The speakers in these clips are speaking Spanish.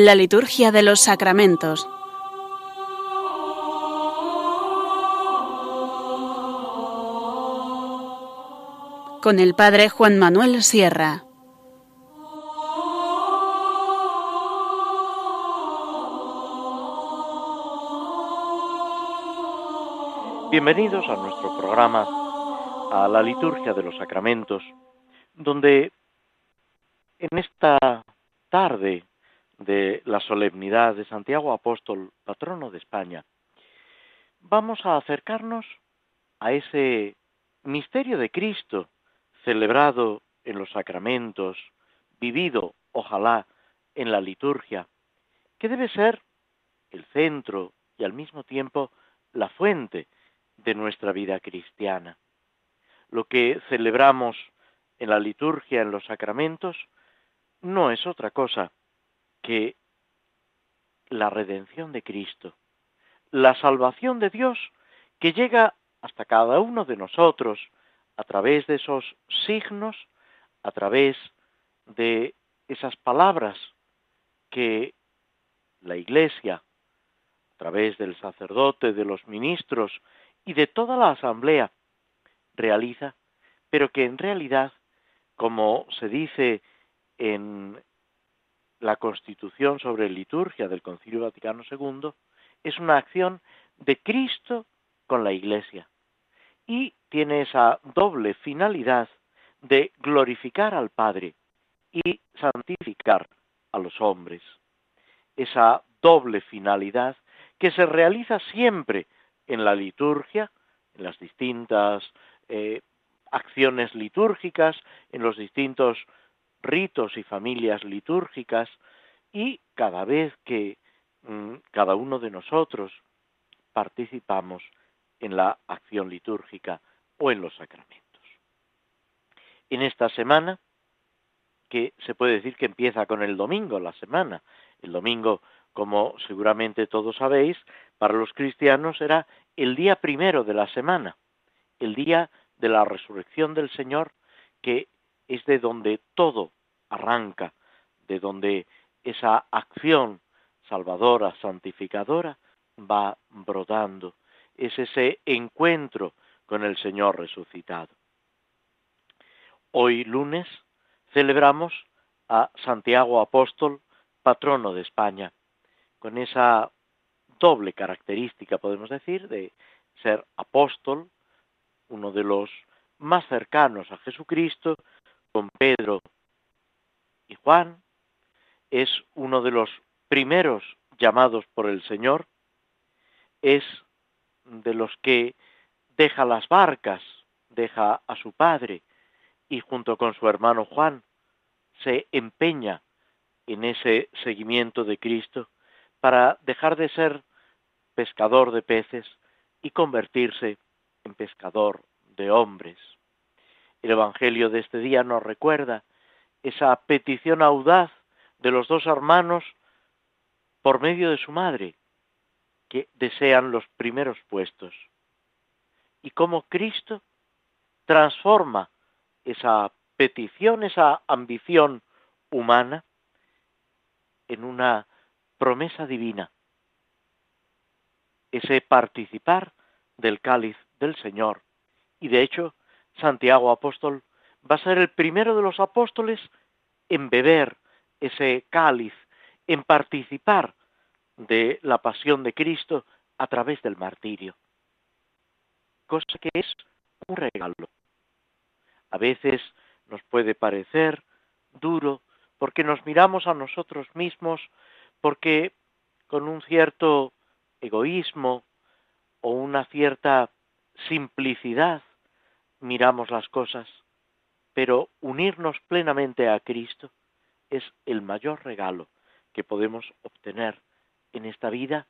La liturgia de los sacramentos. Con el Padre Juan Manuel Sierra. Bienvenidos a nuestro programa, a la liturgia de los sacramentos, donde en esta tarde de la solemnidad de Santiago Apóstol, patrono de España, vamos a acercarnos a ese misterio de Cristo celebrado en los sacramentos, vivido, ojalá, en la liturgia, que debe ser el centro y al mismo tiempo la fuente de nuestra vida cristiana. Lo que celebramos en la liturgia, en los sacramentos, no es otra cosa que la redención de Cristo, la salvación de Dios que llega hasta cada uno de nosotros a través de esos signos, a través de esas palabras que la Iglesia, a través del sacerdote, de los ministros y de toda la asamblea, realiza, pero que en realidad, como se dice en la Constitución sobre liturgia del Concilio Vaticano II es una acción de Cristo con la Iglesia y tiene esa doble finalidad de glorificar al Padre y santificar a los hombres. Esa doble finalidad que se realiza siempre en la liturgia, en las distintas eh, acciones litúrgicas, en los distintos ritos y familias litúrgicas y cada vez que mm, cada uno de nosotros participamos en la acción litúrgica o en los sacramentos. En esta semana, que se puede decir que empieza con el domingo, la semana, el domingo, como seguramente todos sabéis, para los cristianos era el día primero de la semana, el día de la resurrección del Señor, que es de donde todo arranca, de donde esa acción salvadora, santificadora, va brotando. Es ese encuentro con el Señor resucitado. Hoy lunes celebramos a Santiago Apóstol, patrono de España, con esa doble característica, podemos decir, de ser apóstol, uno de los más cercanos a Jesucristo, Pedro y Juan, es uno de los primeros llamados por el Señor, es de los que deja las barcas, deja a su padre y junto con su hermano Juan se empeña en ese seguimiento de Cristo para dejar de ser pescador de peces y convertirse en pescador de hombres. El Evangelio de este día nos recuerda esa petición audaz de los dos hermanos por medio de su madre, que desean los primeros puestos. Y cómo Cristo transforma esa petición, esa ambición humana, en una promesa divina, ese participar del cáliz del Señor. Y de hecho, Santiago Apóstol va a ser el primero de los apóstoles en beber ese cáliz, en participar de la pasión de Cristo a través del martirio. Cosa que es un regalo. A veces nos puede parecer duro porque nos miramos a nosotros mismos, porque con un cierto egoísmo o una cierta simplicidad miramos las cosas pero unirnos plenamente a Cristo es el mayor regalo que podemos obtener en esta vida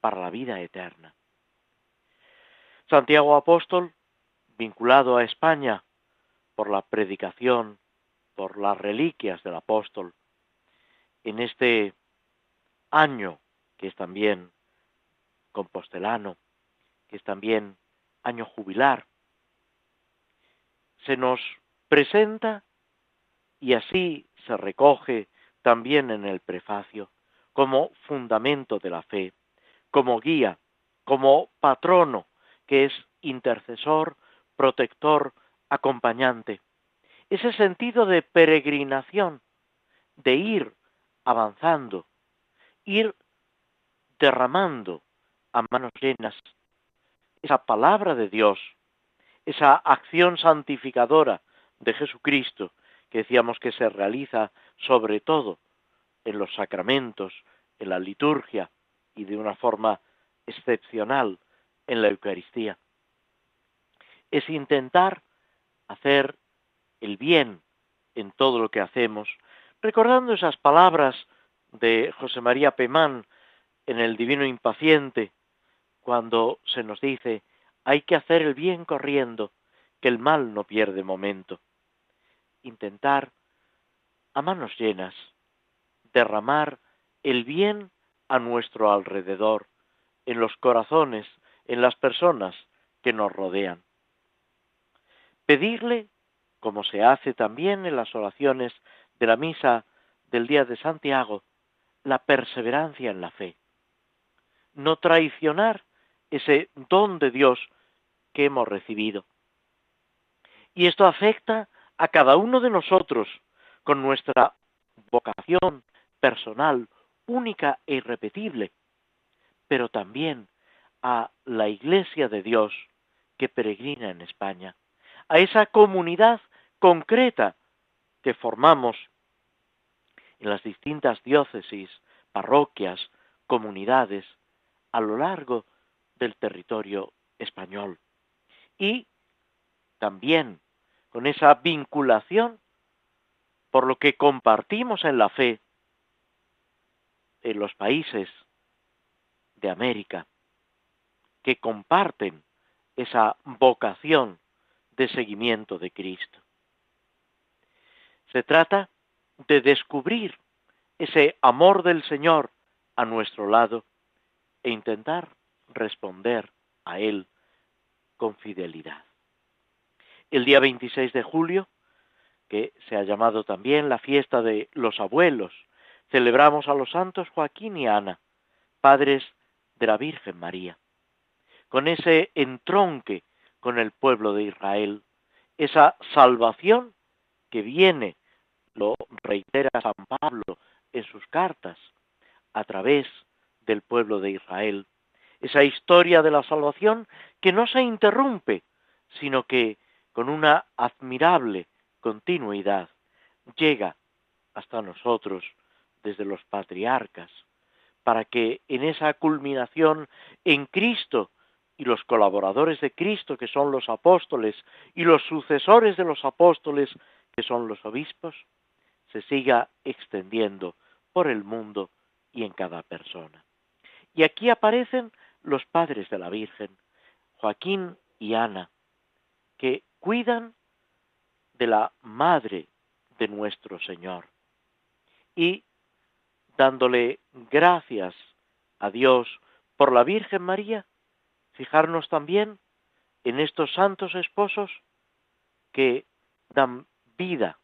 para la vida eterna. Santiago Apóstol, vinculado a España por la predicación, por las reliquias del apóstol, en este año que es también compostelano, que es también año jubilar, se nos presenta y así se recoge también en el prefacio, como fundamento de la fe, como guía, como patrono, que es intercesor, protector, acompañante. Ese sentido de peregrinación, de ir avanzando, ir derramando a manos llenas esa palabra de Dios, esa acción santificadora de Jesucristo que decíamos que se realiza sobre todo en los sacramentos, en la liturgia y de una forma excepcional en la Eucaristía. Es intentar hacer el bien en todo lo que hacemos, recordando esas palabras de José María Pemán en el Divino Impaciente, cuando se nos dice hay que hacer el bien corriendo, que el mal no pierde momento. Intentar, a manos llenas, derramar el bien a nuestro alrededor, en los corazones, en las personas que nos rodean. Pedirle, como se hace también en las oraciones de la misa del día de Santiago, la perseverancia en la fe. No traicionar ese don de Dios que hemos recibido. Y esto afecta a cada uno de nosotros con nuestra vocación personal, única e irrepetible, pero también a la Iglesia de Dios que peregrina en España, a esa comunidad concreta que formamos en las distintas diócesis, parroquias, comunidades, a lo largo del territorio español. Y también con esa vinculación por lo que compartimos en la fe en los países de América, que comparten esa vocación de seguimiento de Cristo. Se trata de descubrir ese amor del Señor a nuestro lado e intentar responder a Él con fidelidad. El día 26 de julio, que se ha llamado también la fiesta de los abuelos, celebramos a los santos Joaquín y Ana, padres de la Virgen María, con ese entronque con el pueblo de Israel, esa salvación que viene, lo reitera San Pablo en sus cartas, a través del pueblo de Israel, esa historia de la salvación que no se interrumpe, sino que con una admirable continuidad llega hasta nosotros desde los patriarcas, para que en esa culminación en Cristo y los colaboradores de Cristo, que son los apóstoles, y los sucesores de los apóstoles, que son los obispos, se siga extendiendo por el mundo y en cada persona. Y aquí aparecen los padres de la Virgen, Joaquín y Ana, que cuidan de la madre de nuestro Señor. Y dándole gracias a Dios por la Virgen María, fijarnos también en estos santos esposos que dan vida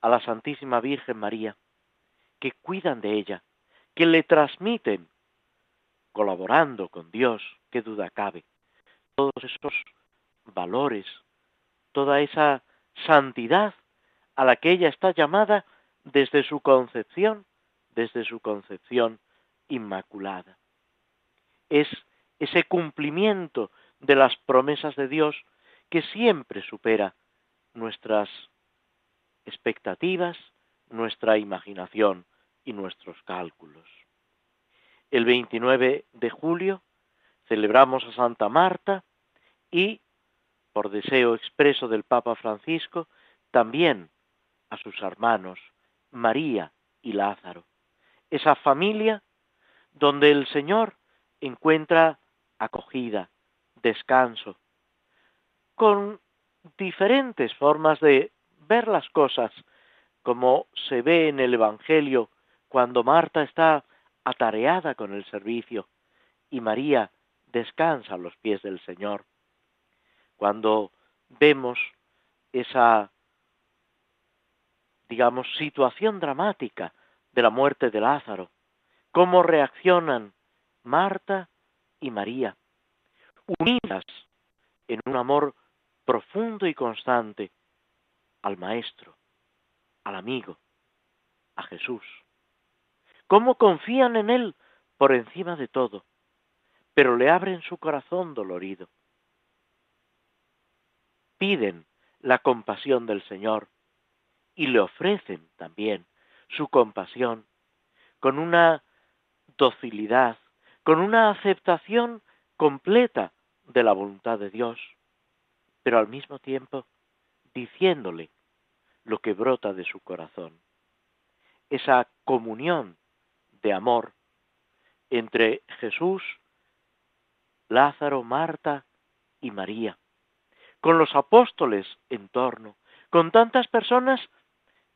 a la Santísima Virgen María, que cuidan de ella, que le transmiten, colaborando con Dios, qué duda cabe, todos esos valores, toda esa santidad a la que ella está llamada desde su concepción desde su concepción inmaculada. Es ese cumplimiento de las promesas de Dios que siempre supera nuestras expectativas, nuestra imaginación y nuestros cálculos. El 29 de julio celebramos a Santa Marta y, por deseo expreso del Papa Francisco, también a sus hermanos María y Lázaro. Esa familia donde el Señor encuentra acogida, descanso, con diferentes formas de ver las cosas, como se ve en el Evangelio cuando Marta está atareada con el servicio y María descansa a los pies del Señor. Cuando vemos esa digamos, situación dramática de la muerte de Lázaro, cómo reaccionan Marta y María, unidas en un amor profundo y constante al Maestro, al amigo, a Jesús. Cómo confían en Él por encima de todo, pero le abren su corazón dolorido. Piden la compasión del Señor y le ofrecen también su compasión con una docilidad, con una aceptación completa de la voluntad de Dios, pero al mismo tiempo diciéndole lo que brota de su corazón. Esa comunión de amor entre Jesús, Lázaro, Marta y María, con los apóstoles en torno, con tantas personas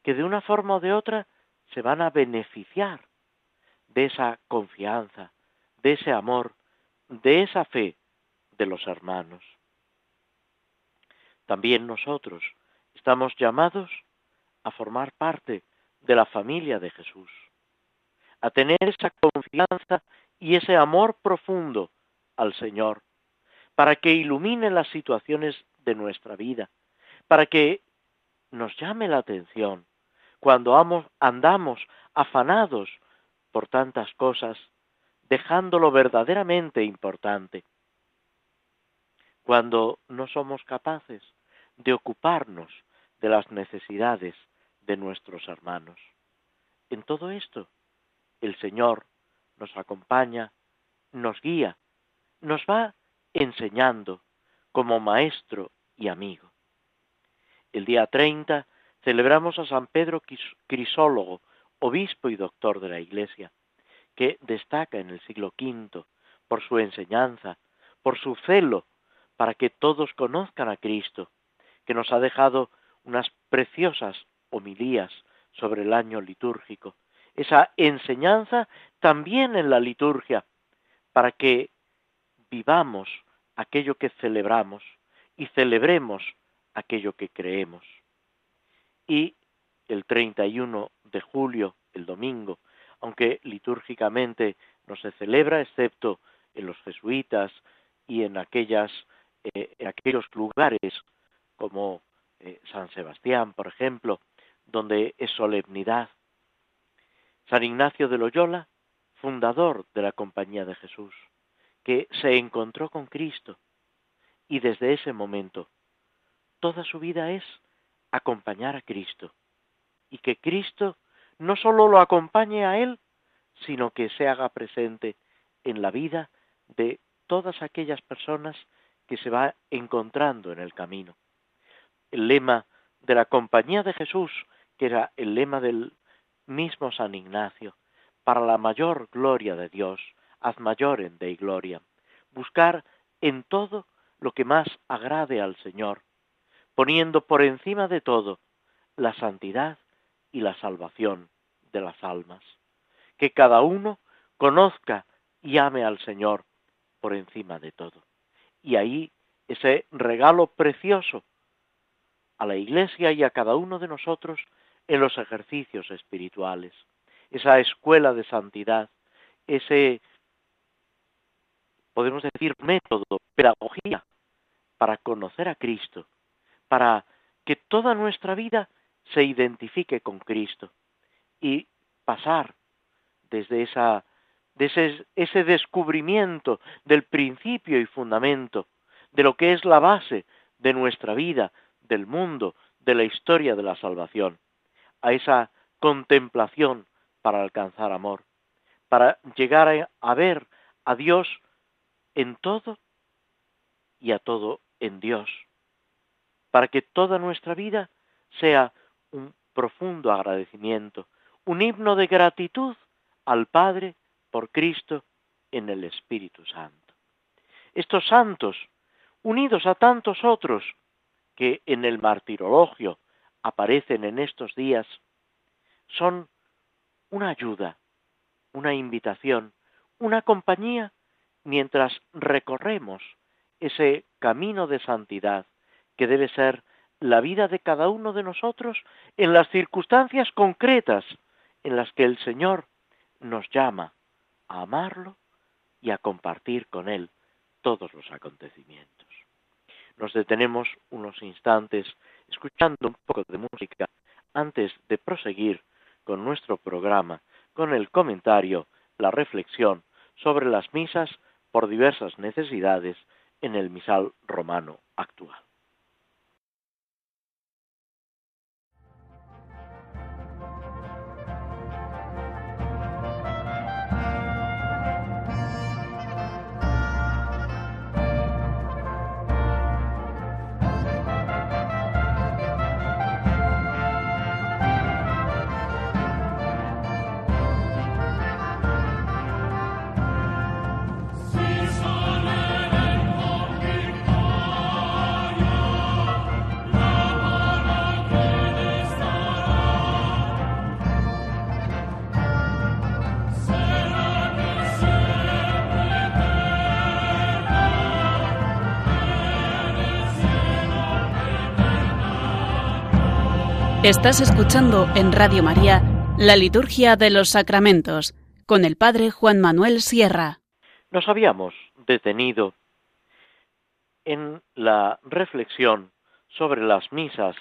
que de una forma o de otra se van a beneficiar de esa confianza, de ese amor, de esa fe de los hermanos. También nosotros estamos llamados a formar parte de la familia de Jesús, a tener esa confianza y ese amor profundo al Señor, para que ilumine las situaciones de nuestra vida, para que nos llame la atención cuando andamos afanados por tantas cosas, dejándolo verdaderamente importante. Cuando no somos capaces de ocuparnos de las necesidades de nuestros hermanos. En todo esto, el Señor nos acompaña, nos guía, nos va enseñando como maestro y amigo. El día 30 celebramos a San Pedro Crisólogo, obispo y doctor de la Iglesia, que destaca en el siglo V por su enseñanza, por su celo para que todos conozcan a Cristo, que nos ha dejado unas preciosas homilías sobre el año litúrgico, esa enseñanza también en la liturgia, para que vivamos aquello que celebramos y celebremos aquello que creemos. Y el 31 de julio, el domingo, aunque litúrgicamente no se celebra, excepto en los jesuitas y en, aquellas, eh, aquellos lugares como eh, San Sebastián, por ejemplo, donde es solemnidad. San Ignacio de Loyola, fundador de la Compañía de Jesús, que se encontró con Cristo y desde ese momento toda su vida es acompañar a Cristo y que Cristo no sólo lo acompañe a él, sino que se haga presente en la vida de todas aquellas personas que se va encontrando en el camino. El lema de la compañía de Jesús, que era el lema del mismo San Ignacio, para la mayor gloria de Dios, haz mayor en Dei gloria, buscar en todo lo que más agrade al Señor, poniendo por encima de todo la santidad y la salvación de las almas. Que cada uno conozca y ame al Señor por encima de todo. Y ahí ese regalo precioso a la Iglesia y a cada uno de nosotros en los ejercicios espirituales, esa escuela de santidad, ese, podemos decir, método, pedagogía para conocer a Cristo, para que toda nuestra vida se identifique con Cristo y pasar desde esa, ese, ese descubrimiento del principio y fundamento de lo que es la base de nuestra vida, del mundo, de la historia de la salvación, a esa contemplación para alcanzar amor, para llegar a, ver a Dios en todo y a todo en Dios, para que toda nuestra vida sea un profundo agradecimiento, un himno de gratitud al Padre por Cristo en el Espíritu Santo. Estos santos, unidos a tantos otros que en el martirologio aparecen en estos días, son una ayuda, una invitación, una compañía mientras recorremos ese camino de santidad que debe ser la vida de cada uno de nosotros en las circunstancias concretas en las que el Señor nos llama a amarlo y a compartir con Él todos los acontecimientos. Nos detenemos unos instantes escuchando un poco de música antes de proseguir con nuestro programa, con el comentario, la reflexión sobre las misas por diversas necesidades en el misal romano actual. Estás escuchando en Radio María la Liturgia de los Sacramentos con el Padre Juan Manuel Sierra. Nos habíamos detenido en la reflexión sobre las misas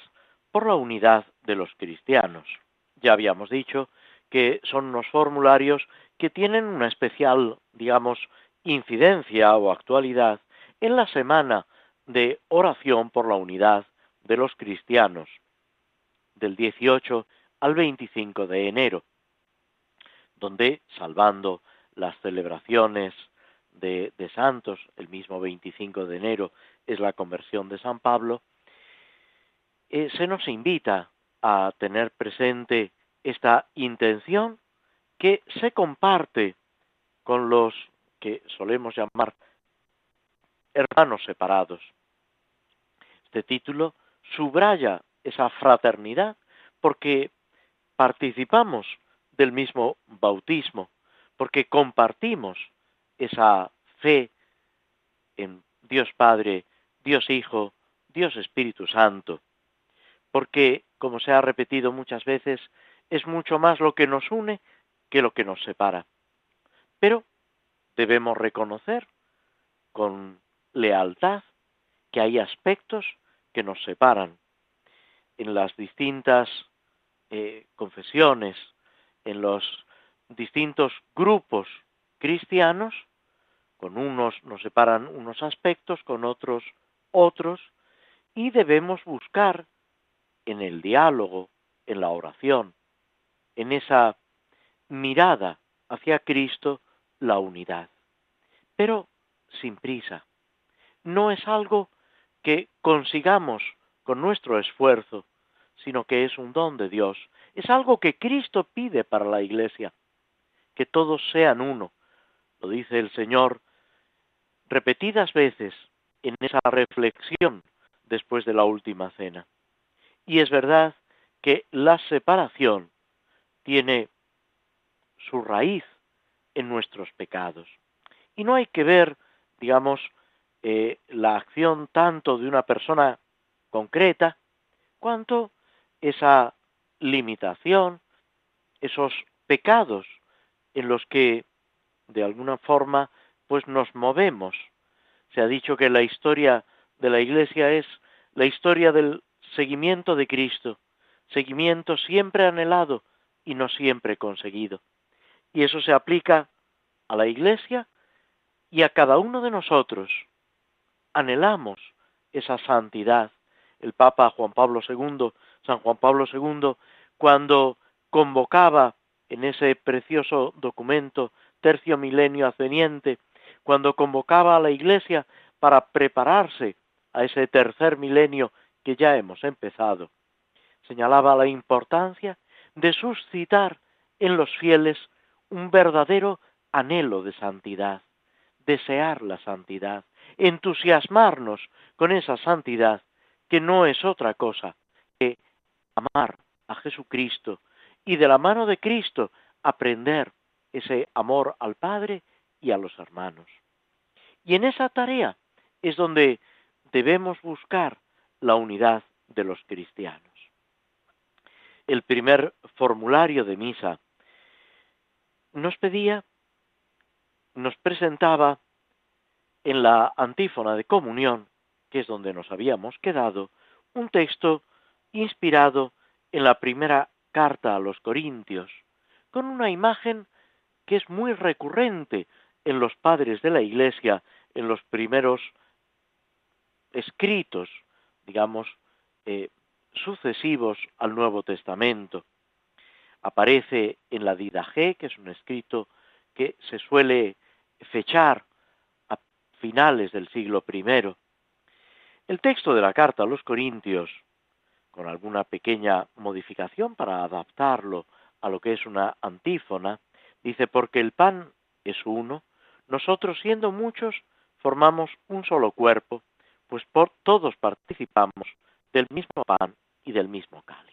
por la unidad de los cristianos. Ya habíamos dicho que son unos formularios que tienen una especial, digamos, incidencia o actualidad en la semana de oración por la unidad de los cristianos del 18 al 25 de enero, donde, salvando las celebraciones de, santos, el mismo 25 de enero es la conversión de San Pablo, eh, se nos invita a tener presente esta intención que se comparte con los que solemos llamar hermanos separados. Este título subraya esa fraternidad, porque participamos del mismo bautismo, porque compartimos esa fe en Dios Padre, Dios Hijo, Dios Espíritu Santo, porque, como se ha repetido muchas veces, es mucho más lo que nos une que lo que nos separa. Pero debemos reconocer con lealtad que hay aspectos que nos separan, en las distintas eh, confesiones, en los distintos grupos cristianos, con unos nos separan unos aspectos, con otros otros, y debemos buscar en el diálogo, en la oración, en esa mirada hacia Cristo, la unidad. Pero sin prisa. No es algo que consigamos con nuestro esfuerzo, sino que es un don de Dios. Es algo que Cristo pide para la iglesia, que todos sean uno. Lo dice el Señor repetidas veces en esa reflexión después de la última cena. Y es verdad que la separación tiene su raíz en nuestros pecados. Y no hay que ver, digamos, eh, la acción tanto de una persona concreta, cuanto esa limitación, esos pecados en los que de alguna forma pues nos movemos. Se ha dicho que la historia de la Iglesia es la historia del seguimiento de Cristo, seguimiento siempre anhelado y no siempre conseguido. Y eso se aplica a la Iglesia y a cada uno de nosotros. Anhelamos esa santidad. El Papa Juan Pablo II San Juan Pablo II, cuando convocaba en ese precioso documento Tercio Milenio Asceniente, cuando convocaba a la Iglesia para prepararse a ese tercer milenio que ya hemos empezado, señalaba la importancia de suscitar en los fieles un verdadero anhelo de santidad, desear la santidad, entusiasmarnos con esa santidad que no es otra cosa amar a Jesucristo y de la mano de Cristo aprender ese amor al Padre y a los hermanos. Y en esa tarea es donde debemos buscar la unidad de los cristianos. El primer formulario de misa nos pedía, nos presentaba en la antífona de comunión, que es donde nos habíamos quedado, un texto inspirado en la primera carta a los Corintios, con una imagen que es muy recurrente en los padres de la Iglesia, en los primeros escritos, digamos, eh, sucesivos al Nuevo Testamento. Aparece en la Didaje, que es un escrito que se suele fechar a finales del siglo I. El texto de la carta a los Corintios, con alguna pequeña modificación para adaptarlo a lo que es una antífona, dice, porque el pan es uno, nosotros siendo muchos formamos un solo cuerpo, pues por todos participamos del mismo pan y del mismo cáliz.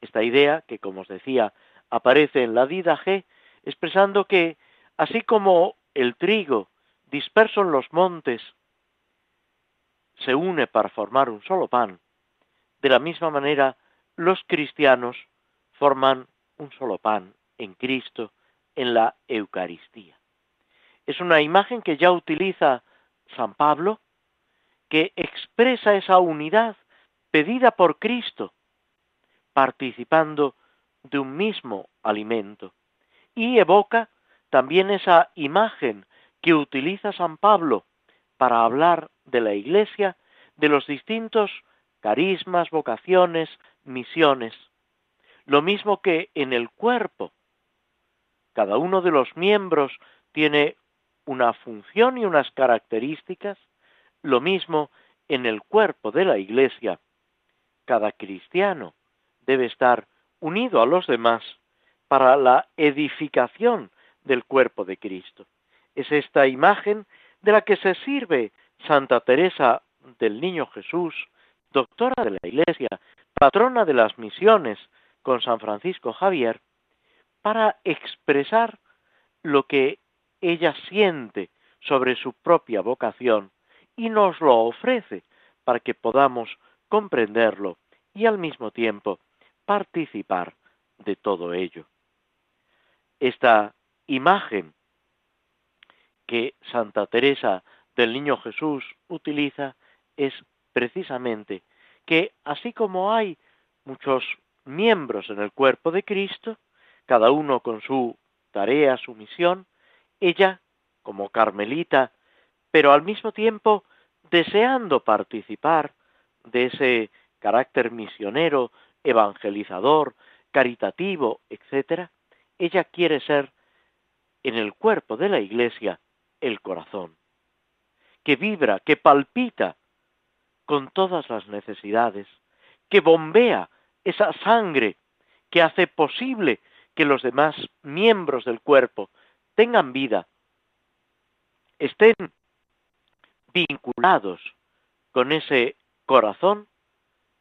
Esta idea, que como os decía, aparece en la G, expresando que, así como el trigo disperso en los montes se une para formar un solo pan, de la misma manera los cristianos forman un solo pan en Cristo en la Eucaristía. Es una imagen que ya utiliza San Pablo, que expresa esa unidad pedida por Cristo, participando de un mismo alimento, y evoca también esa imagen que utiliza San Pablo para hablar de la Iglesia, de los distintos carismas, vocaciones, misiones. Lo mismo que en el cuerpo. Cada uno de los miembros tiene una función y unas características, lo mismo en el cuerpo de la Iglesia. Cada cristiano debe estar unido a los demás para la edificación del cuerpo de Cristo. Es esta imagen de la que se sirve Santa Teresa del Niño Jesús, doctora de la Iglesia, patrona de las misiones con San Francisco Javier, para expresar lo que ella siente sobre su propia vocación y nos lo ofrece para que podamos comprenderlo y al mismo tiempo participar de todo ello. Esta imagen que Santa Teresa del Niño Jesús utiliza es precisamente que así como hay muchos miembros en el cuerpo de Cristo, cada uno con su tarea, su misión, ella, como carmelita, pero al mismo tiempo deseando participar de ese carácter misionero, evangelizador, caritativo, etc., ella quiere ser en el cuerpo de la Iglesia el corazón, que vibra, que palpita con todas las necesidades, que bombea esa sangre que hace posible que los demás miembros del cuerpo tengan vida, estén vinculados con ese corazón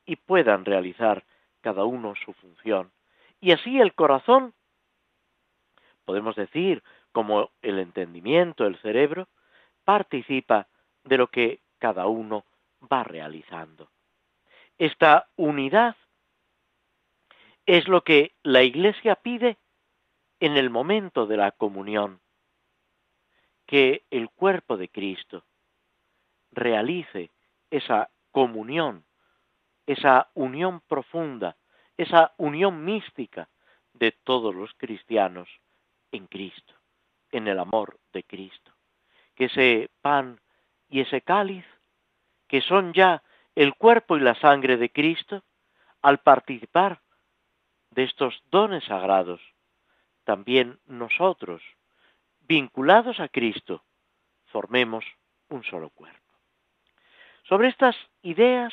y puedan realizar cada uno su función. Y así el corazón, podemos decir, como el entendimiento, el cerebro, participa de lo que cada uno va realizando. Esta unidad es lo que la Iglesia pide en el momento de la comunión, que el cuerpo de Cristo realice esa comunión, esa unión profunda, esa unión mística de todos los cristianos en Cristo, en el amor de Cristo. Que ese pan y ese cáliz, que son ya el cuerpo y la sangre de Cristo, al participar de estos dones sagrados, también nosotros, vinculados a Cristo, formemos un solo cuerpo. Sobre estas ideas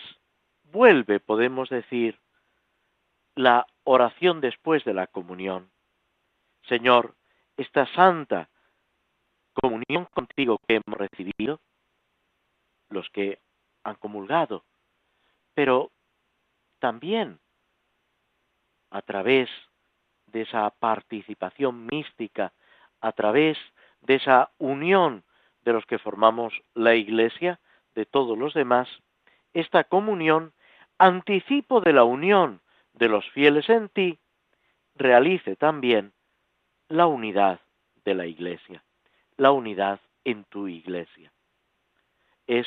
vuelve, podemos decir, la oración después de la comunión. Señor, esta santa comunión contigo que hemos recibido, los que han comulgado, pero también a través de esa participación mística, a través de esa unión de los que formamos la Iglesia, de todos los demás, esta comunión anticipo de la unión de los fieles en ti, realice también la unidad de la iglesia, la unidad en tu iglesia. Es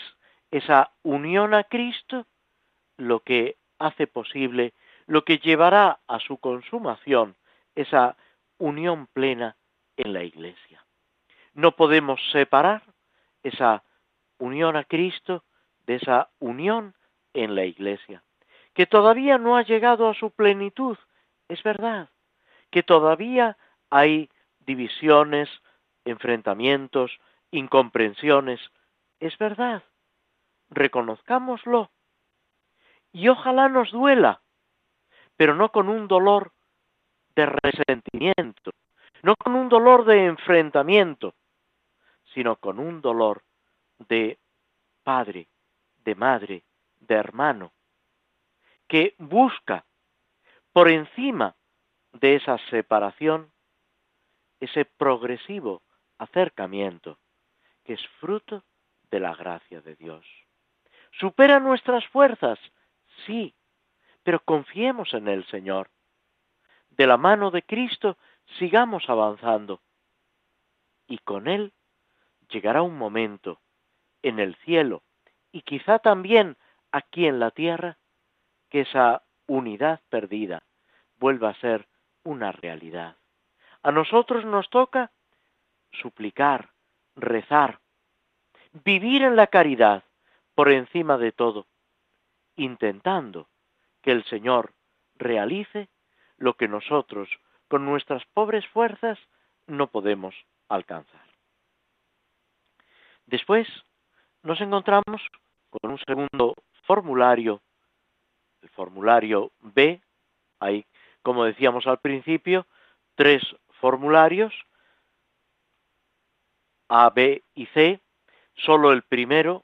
esa unión a Cristo lo que hace posible, lo que llevará a su consumación esa unión plena en la iglesia. No podemos separar esa unión a Cristo de esa unión en la iglesia, que todavía no ha llegado a su plenitud, es verdad, que todavía hay divisiones, enfrentamientos, incomprensiones, es verdad, reconozcámoslo. Y ojalá nos duela, pero no con un dolor de resentimiento, no con un dolor de enfrentamiento, sino con un dolor de padre, de madre, de hermano, que busca por encima de esa separación ese progresivo acercamiento que es fruto de la gracia de Dios. ¿Supera nuestras fuerzas? Sí, pero confiemos en el Señor. De la mano de Cristo sigamos avanzando y con Él llegará un momento en el cielo y quizá también aquí en la tierra que esa unidad perdida vuelva a ser una realidad. A nosotros nos toca suplicar, rezar, vivir en la caridad por encima de todo, intentando que el Señor realice lo que nosotros con nuestras pobres fuerzas no podemos alcanzar. Después nos encontramos con un segundo formulario, el formulario B, hay, como decíamos al principio, tres formularios, A, B y C, solo el primero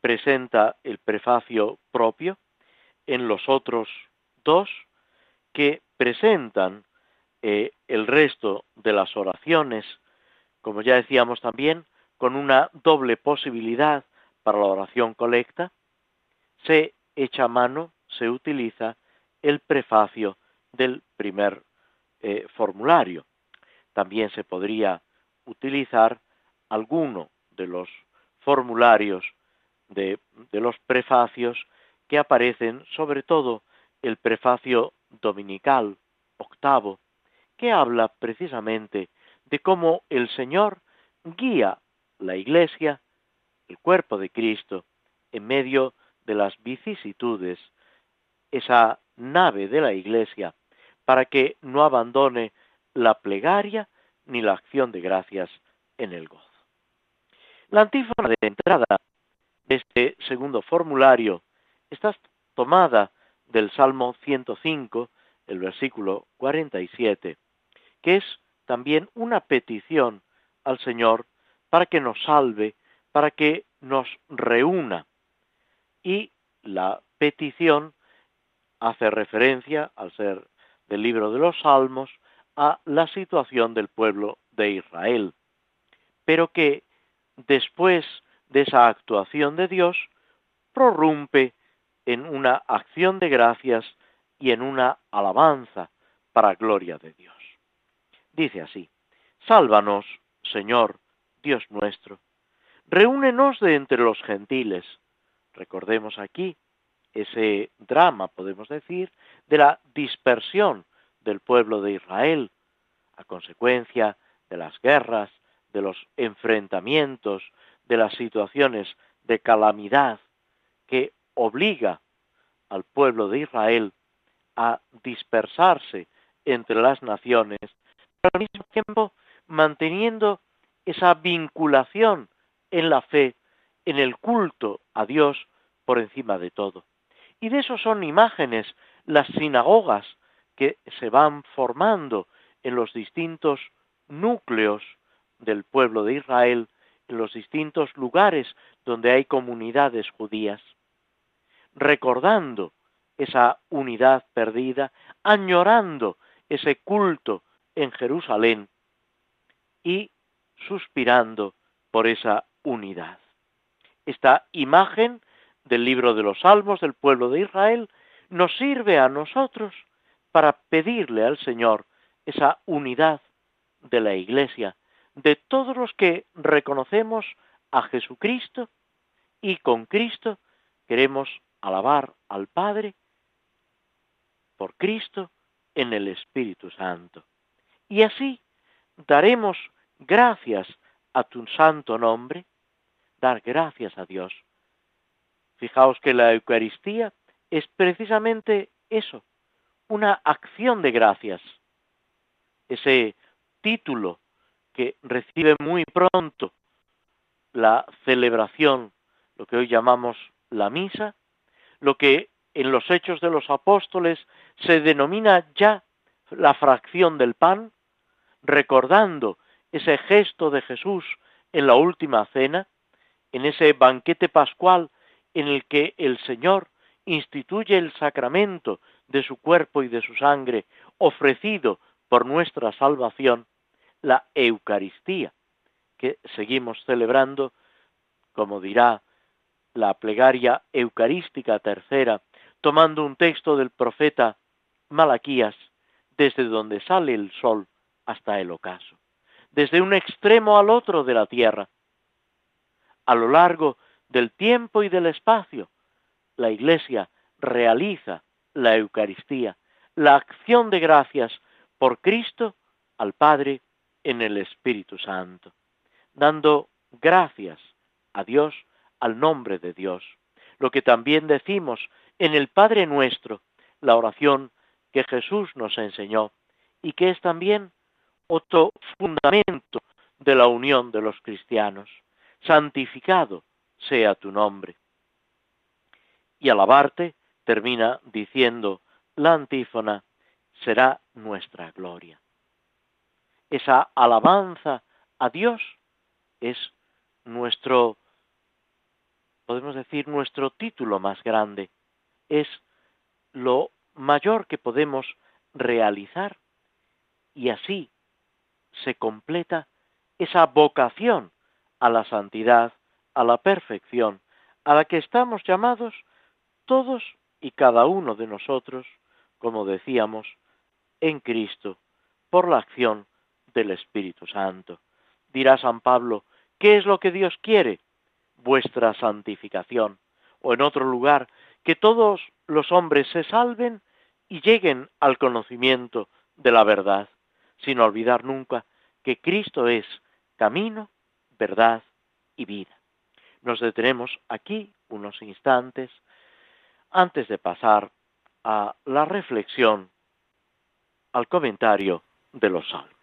presenta el prefacio propio, en los otros dos que presentan eh, el resto de las oraciones, como ya decíamos también, con una doble posibilidad para la oración colecta, se echa mano, se utiliza el prefacio del primer eh, formulario. También se podría utilizar alguno de los formularios de, los prefacios que aparecen, sobre todo el prefacio dominical octavo, que habla precisamente de cómo el Señor guía la Iglesia, el cuerpo de Cristo, en medio de las vicisitudes, esa nave de la Iglesia, para que no abandone la plegaria ni la acción de gracias en el gozo. La antífona de entrada este segundo formulario está tomada del Salmo 105, el versículo 47, que es también una petición al Señor para que nos salve, para que nos reúna. Y la petición hace referencia, al ser del libro de los Salmos, a la situación del pueblo de Israel, pero que después de esa actuación de Dios, prorrumpe en una acción de gracias y en una alabanza para gloria de Dios. Dice así, Sálvanos, Señor, Dios nuestro, reúnenos de entre los gentiles. Recordemos aquí ese drama, podemos decir, de la dispersión del pueblo de Israel a consecuencia de las guerras, de los enfrentamientos, de las situaciones de calamidad que obliga al pueblo de Israel a dispersarse entre las naciones, pero al mismo tiempo manteniendo esa vinculación en la fe, en el culto a Dios por encima de todo. Y de eso son imágenes las sinagogas que se van formando en los distintos núcleos del pueblo de Israel, los distintos lugares donde hay comunidades judías, recordando esa unidad perdida, añorando ese culto en Jerusalén y suspirando por esa unidad. Esta imagen del libro de los Salmos del pueblo de Israel nos sirve a nosotros para pedirle al Señor esa unidad de la Iglesia, de todos los que reconocemos a Jesucristo y con Cristo queremos alabar al Padre por Cristo en el Espíritu Santo. Y así daremos gracias a tu santo nombre, dar gracias a Dios. Fijaos que la Eucaristía es precisamente eso, una acción de gracias. Ese título que recibe muy pronto la celebración, lo que hoy llamamos la misa, lo que en los hechos de los apóstoles se denomina ya la fracción del pan, recordando ese gesto de Jesús en la última cena, en ese banquete pascual en el que el Señor instituye el sacramento de su cuerpo y de su sangre ofrecido por nuestra salvación, la Eucaristía, que seguimos celebrando, como dirá la plegaria eucarística tercera, tomando un texto del profeta Malaquías, desde donde sale el sol hasta el ocaso, desde un extremo al otro de la tierra. A lo largo del tiempo y del espacio, la Iglesia realiza la Eucaristía, la acción de gracias por Cristo al Padre en el Espíritu Santo, dando gracias a Dios al nombre de Dios. Lo que también decimos en el Padre nuestro, la oración que Jesús nos enseñó y que es también otro fundamento de la unión de los cristianos. Santificado sea tu nombre. Y alabarte termina diciendo la antífona, será nuestra gloria. Esa alabanza a Dios es nuestro, podemos decir, nuestro título más grande, es lo mayor que podemos realizar y así se completa esa vocación a la santidad, a la perfección, a la que estamos llamados todos y cada uno de nosotros, como decíamos, en Cristo, por la acción del Espíritu Santo. Dirá San Pablo, ¿qué es lo que Dios quiere? Vuestra santificación. O en otro lugar, que todos los hombres se salven y lleguen al conocimiento de la verdad, sin olvidar nunca que Cristo es camino, verdad y vida. Nos detenemos aquí unos instantes antes de pasar a la reflexión, al comentario de los salmos.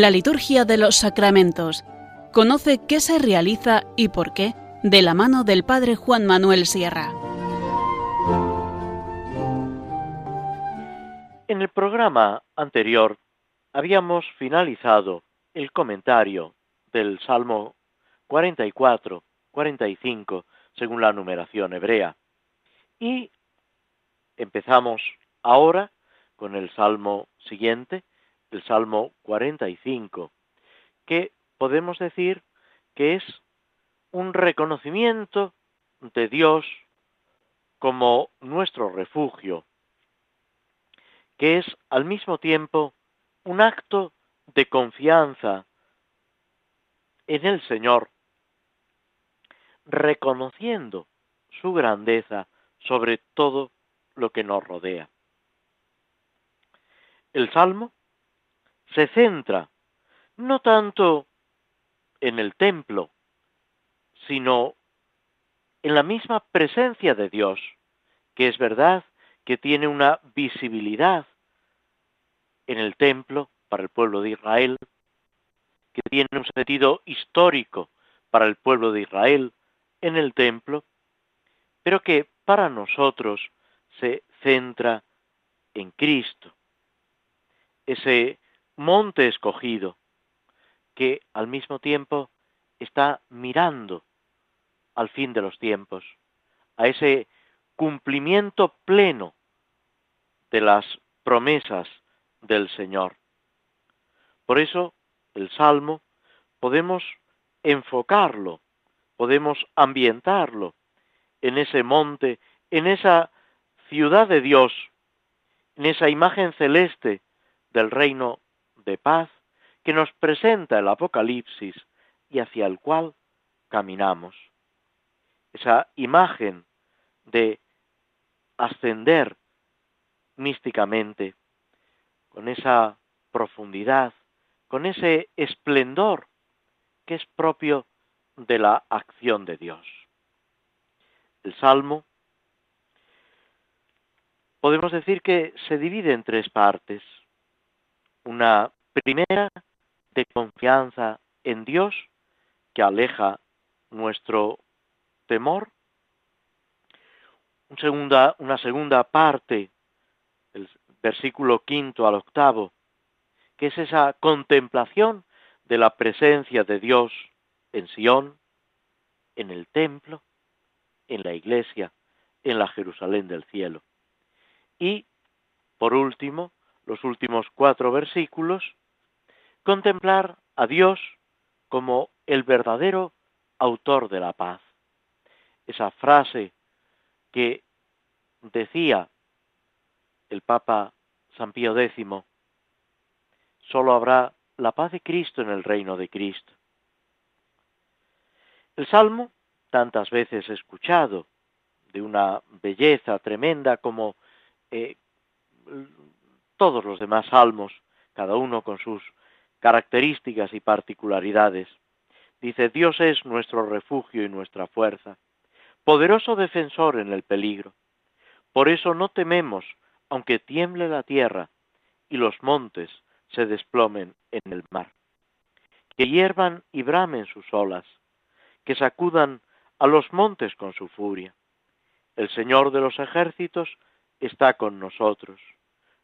La liturgia de los sacramentos. Conoce qué se realiza y por qué de la mano del Padre Juan Manuel Sierra. En el programa anterior habíamos finalizado el comentario del Salmo 44, 45, según la numeración hebrea. Y empezamos ahora con el Salmo siguiente, el Salmo 45, que podemos decir que es un reconocimiento de Dios como nuestro refugio, que es al mismo tiempo un acto de confianza en el Señor, reconociendo su grandeza sobre todo lo que nos rodea. El Salmo se centra no tanto en el templo, sino en la misma presencia de Dios, que es verdad que tiene una visibilidad en el templo para el pueblo de Israel, que tiene un sentido histórico para el pueblo de Israel en el templo, pero que para nosotros se centra en Cristo, ese monte escogido que al mismo tiempo está mirando al fin de los tiempos, a ese cumplimiento pleno de las promesas del Señor. Por eso el Salmo podemos enfocarlo, podemos ambientarlo en ese monte, en esa ciudad de Dios, en esa imagen celeste del reino de paz que nos presenta el Apocalipsis y hacia el cual caminamos. Esa imagen de ascender místicamente, con esa profundidad, con ese esplendor que es propio de la acción de Dios. El Salmo podemos decir que se divide en tres partes. Una primera de confianza en Dios que aleja nuestro temor. una segunda, parte, el versículo quinto al octavo, que es esa contemplación de la presencia de Dios en Sión, en el templo, en la iglesia, en la Jerusalén del cielo. Y, por último, los últimos cuatro versículos, contemplar a Dios como el verdadero autor de la paz. Esa frase que decía el Papa San Pío X, solo habrá la paz de Cristo en el reino de Cristo. El Salmo, tantas veces escuchado, de una belleza tremenda como eh, todos los demás salmos, cada uno con sus características y particularidades. Dice, Dios es nuestro refugio y nuestra fuerza, poderoso defensor en el peligro. Por eso no tememos, aunque tiemble la tierra y los montes se desplomen en el mar. Que hiervan y bramen sus olas, que sacudan a los montes con su furia. El Señor de los ejércitos está con nosotros.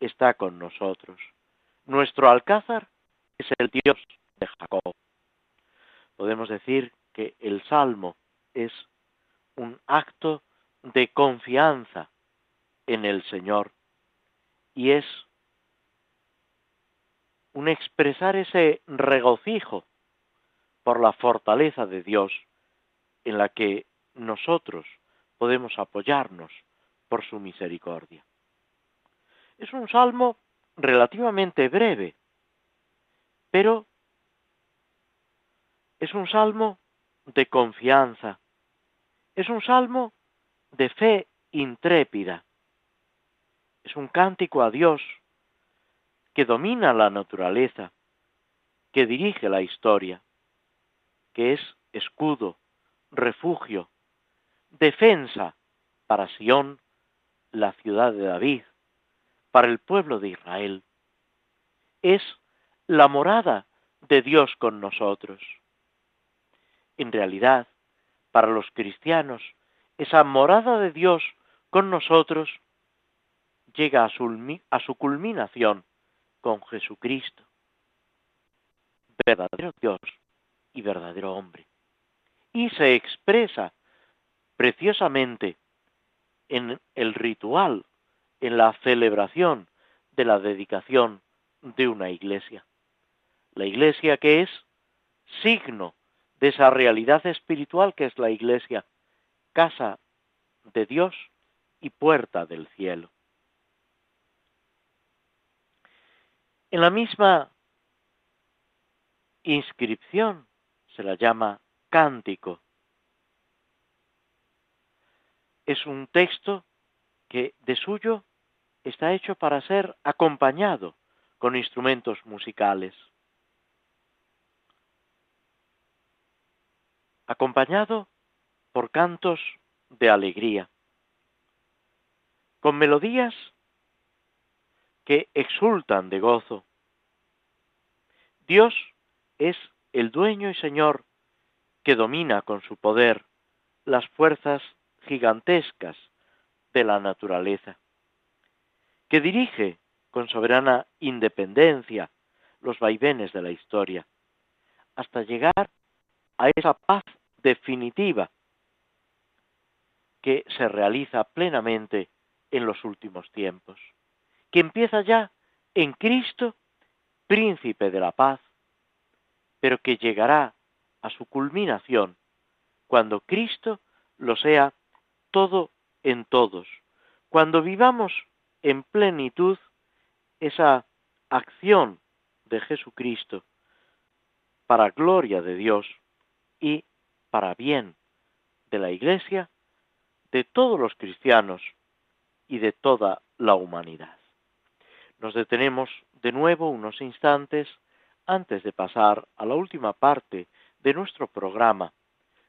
está con nosotros. Nuestro alcázar es el Dios de Jacob. Podemos decir que el salmo es un acto de confianza en el Señor y es un expresar ese regocijo por la fortaleza de Dios en la que nosotros podemos apoyarnos por su misericordia. Es un salmo relativamente breve, pero es un salmo de confianza, es un salmo de fe intrépida, es un cántico a Dios que domina la naturaleza, que dirige la historia, que es escudo, refugio, defensa para Sión, la ciudad de David, para el pueblo de Israel. Es la morada de Dios con nosotros. En realidad, para los cristianos, esa morada de Dios con nosotros llega a su, a su culminación con Jesucristo, verdadero Dios y verdadero hombre. Y se expresa preciosamente en el ritual, en la celebración de la dedicación de una iglesia. La iglesia que es signo de esa realidad espiritual que es la iglesia, casa de Dios y puerta del cielo. En la misma inscripción se la llama cántico. Es un texto que de suyo está hecho para ser acompañado con instrumentos musicales. Acompañado por cantos de alegría, con melodías que exultan de gozo. Dios es el dueño y Señor que domina con su poder las fuerzas gigantescas de la naturaleza, que dirige con soberana independencia los vaivenes de la historia, hasta llegar a esa paz definitiva que se realiza plenamente en los últimos tiempos, que empieza ya en Cristo, príncipe de la paz, pero que llegará a su culminación cuando Cristo lo sea todo en todos, cuando vivamos en plenitud esa acción de Jesucristo para gloria de Dios y para bien de la Iglesia, de todos los cristianos y de toda la humanidad. Nos detenemos de nuevo unos instantes antes de pasar a la última parte de nuestro programa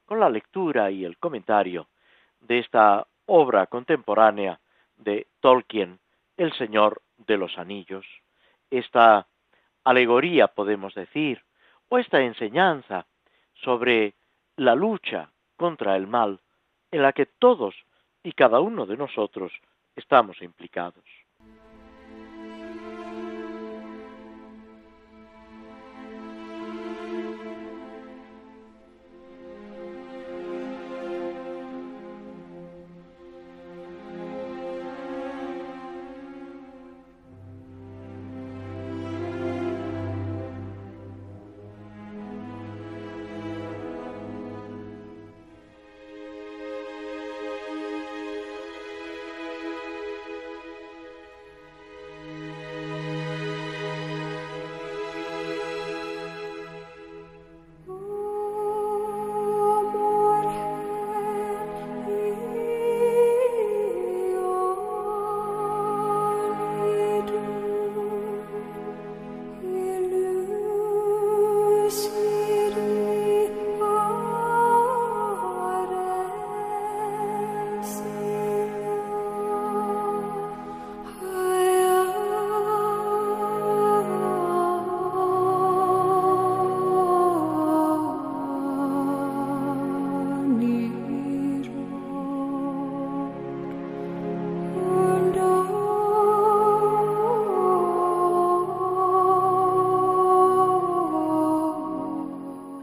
con la lectura y el comentario de esta obra contemporánea de Tolkien, El Señor de los Anillos. Esta alegoría, podemos decir, o esta enseñanza sobre la lucha contra el mal en la que todos y cada uno de nosotros estamos implicados.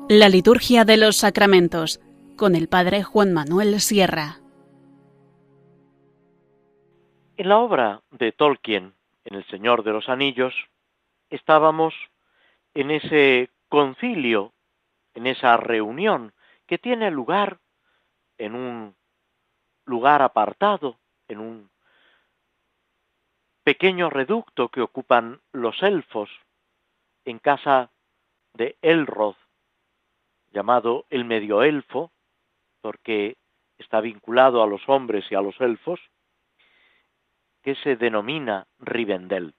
La liturgia de los sacramentos con el Padre Juan Manuel Sierra. En la obra de Tolkien, en El Señor de los Anillos, estábamos en ese concilio, en esa reunión que tiene lugar en un lugar apartado, en un pequeño reducto que ocupan los elfos en casa de Elrod, llamado el medio elfo, porque está vinculado a los hombres y a los elfos, que se denomina Rivendell.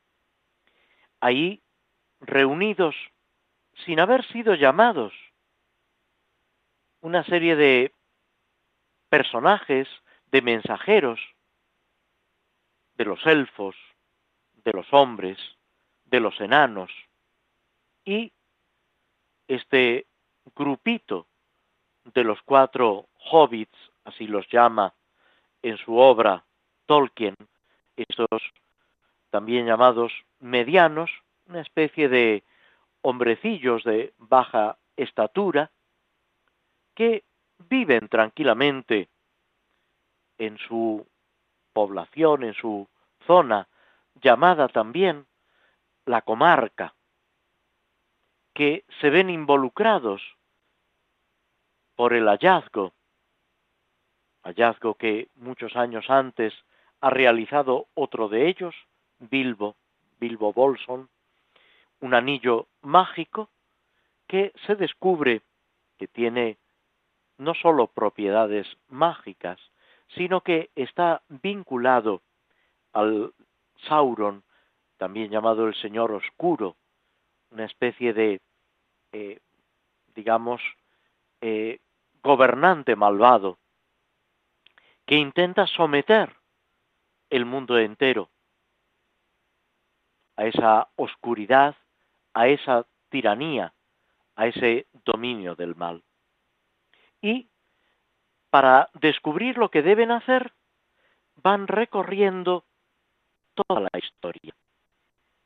Ahí, reunidos sin haber sido llamados, una serie de personajes, de mensajeros, de los elfos, de los hombres, de los enanos, y este grupito de los cuatro hobbits, así los llama en su obra Tolkien, estos también llamados medianos, una especie de hombrecillos de baja estatura, que viven tranquilamente en su población, en su zona, llamada también la comarca, que se ven involucrados por el hallazgo, hallazgo que muchos años antes ha realizado otro de ellos, Bilbo, Bilbo Bolson, un anillo mágico que se descubre que tiene no sólo propiedades mágicas, sino que está vinculado al Sauron, también llamado el Señor Oscuro, una especie de eh, digamos, eh, gobernante malvado que intenta someter el mundo entero a esa oscuridad, a esa tiranía, a ese dominio del mal. Y para descubrir lo que deben hacer, van recorriendo toda la historia.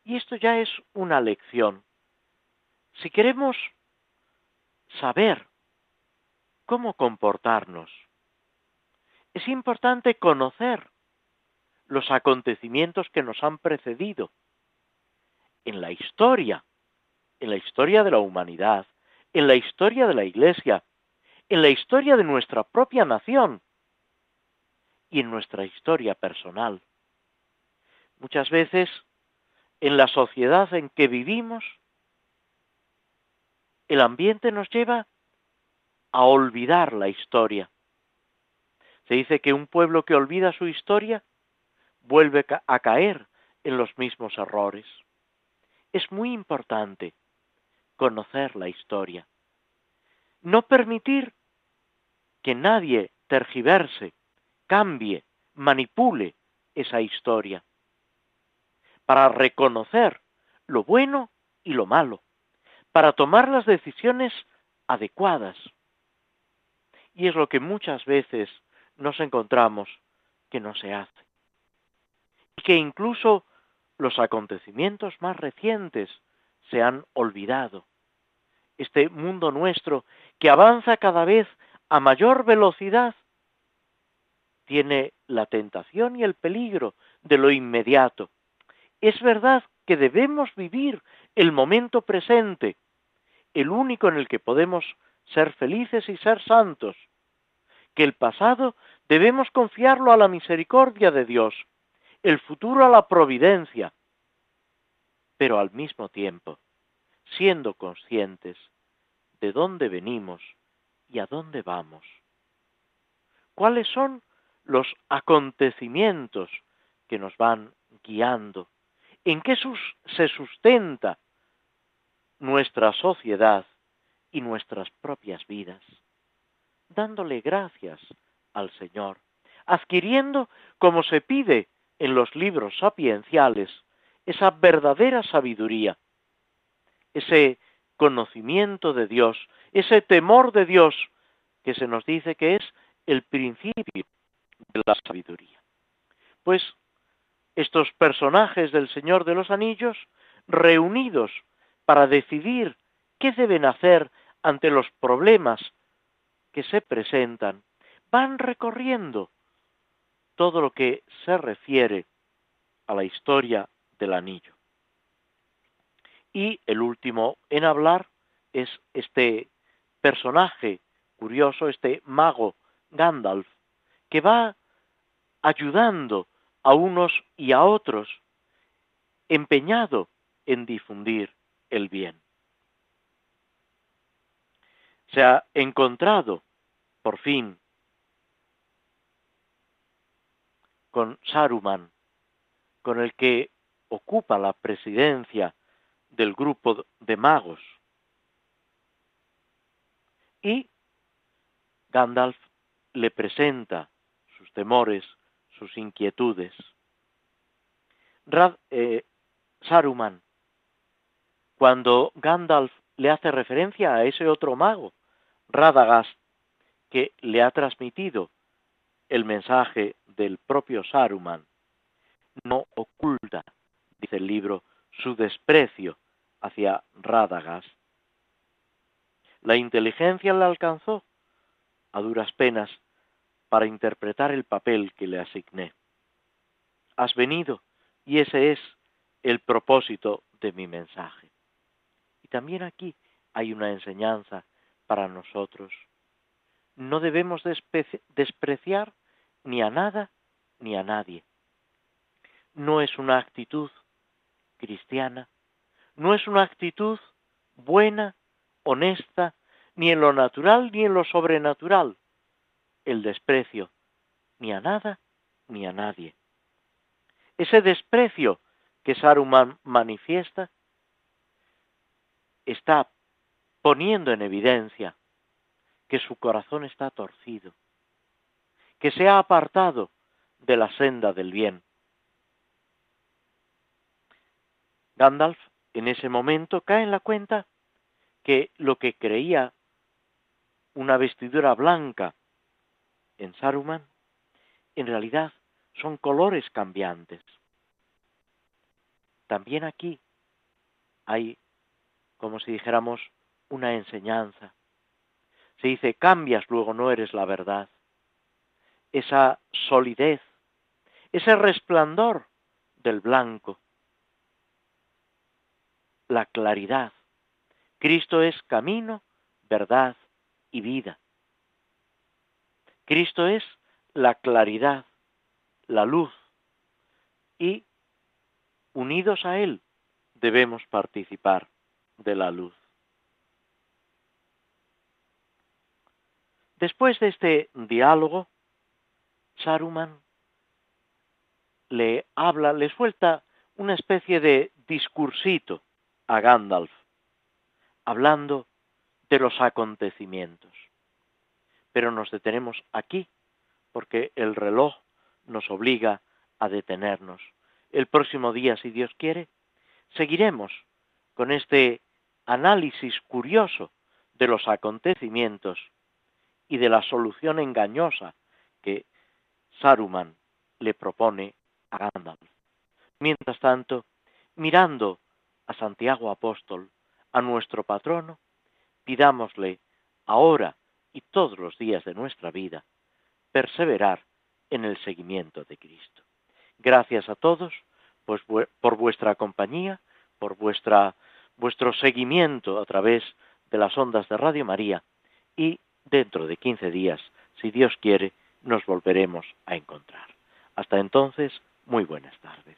Y esto ya es una lección si queremos saber cómo comportarnos, es importante conocer los acontecimientos que nos han precedido en la historia, en la historia de la humanidad, en la historia de la Iglesia, en la historia de nuestra propia nación y en nuestra historia personal. Muchas veces, en la sociedad en que vivimos, el ambiente nos lleva a olvidar la historia. Se dice que un pueblo que olvida su historia vuelve a caer en los mismos errores. Es muy importante conocer la historia. No permitir que nadie tergiverse, cambie, manipule esa historia. Para reconocer lo bueno y lo malo para tomar las decisiones adecuadas. Y es lo que muchas veces nos encontramos que no se hace. Y que incluso los acontecimientos más recientes se han olvidado. Este mundo nuestro que avanza cada vez a mayor velocidad tiene la tentación y el peligro de lo inmediato. Es verdad que debemos vivir el momento presente, el único en el que podemos ser felices y ser santos, que el pasado debemos confiarlo a la misericordia de Dios, el futuro a la providencia, pero al mismo tiempo, siendo conscientes de dónde venimos y a dónde vamos. ¿Cuáles son los acontecimientos que nos van guiando? ¿En qué se sustenta nuestra sociedad y nuestras propias vidas, dándole gracias al Señor, adquiriendo, como se pide en los libros sapienciales, esa verdadera sabiduría, ese conocimiento de Dios, ese temor de Dios que se nos dice que es el principio de la sabiduría. Pues estos personajes del Señor de los Anillos, reunidos para decidir qué deben hacer ante los problemas que se presentan, van recorriendo todo lo que se refiere a la historia del anillo. Y el último en hablar es este personaje curioso, este mago Gandalf, que va ayudando a unos y a otros, empeñado en difundir el bien. Se ha encontrado, por fin, con Saruman, con el que ocupa la presidencia del grupo de magos. Y Gandalf le presenta sus temores, sus inquietudes. Eh, Saruman, cuando Gandalf le hace referencia a ese otro mago, Radagast, que le ha transmitido el mensaje del propio Saruman, no oculta, dice el libro, su desprecio hacia Radagast. La inteligencia le alcanzó a duras penas para interpretar el papel que le asigné. Has venido y ese es el propósito de mi mensaje. Y también aquí hay una enseñanza para nosotros. No debemos despreciar ni a nada ni a nadie. No es una actitud cristiana, no es una actitud buena, honesta, ni en lo natural ni en lo sobrenatural, el desprecio, ni a nada ni a nadie. Ese desprecio que Saruman manifiesta está poniendo en evidencia que su corazón está torcido, que se ha apartado de la senda del bien. Gandalf en ese momento cae en la cuenta que lo que creía una vestidura blanca en Saruman, en realidad son colores cambiantes. También aquí hay, como si dijéramos, una enseñanza. Se dice, cambias, luego no eres la verdad. Esa solidez, ese resplandor del blanco, la claridad. Cristo es camino, verdad y vida. Cristo es la claridad, la luz, y unidos a Él debemos participar de la luz. Después de este diálogo, Saruman le habla, le suelta una especie de discursito a Gandalf, hablando de los acontecimientos. Pero nos detenemos aquí, porque el reloj nos obliga a detenernos. El próximo día, si Dios quiere, seguiremos con este análisis curioso de los acontecimientos y de la solución engañosa que Saruman le propone a Gandalf. Mientras tanto, mirando a Santiago Apóstol, a nuestro patrono, pidámosle ahora y todos los días de nuestra vida perseverar en el seguimiento de Cristo. Gracias a todos pues, por vuestra compañía, por vuestra, vuestro seguimiento a través de las ondas de Radio María y dentro de 15 días, si Dios quiere, nos volveremos a encontrar. Hasta entonces, muy buenas tardes.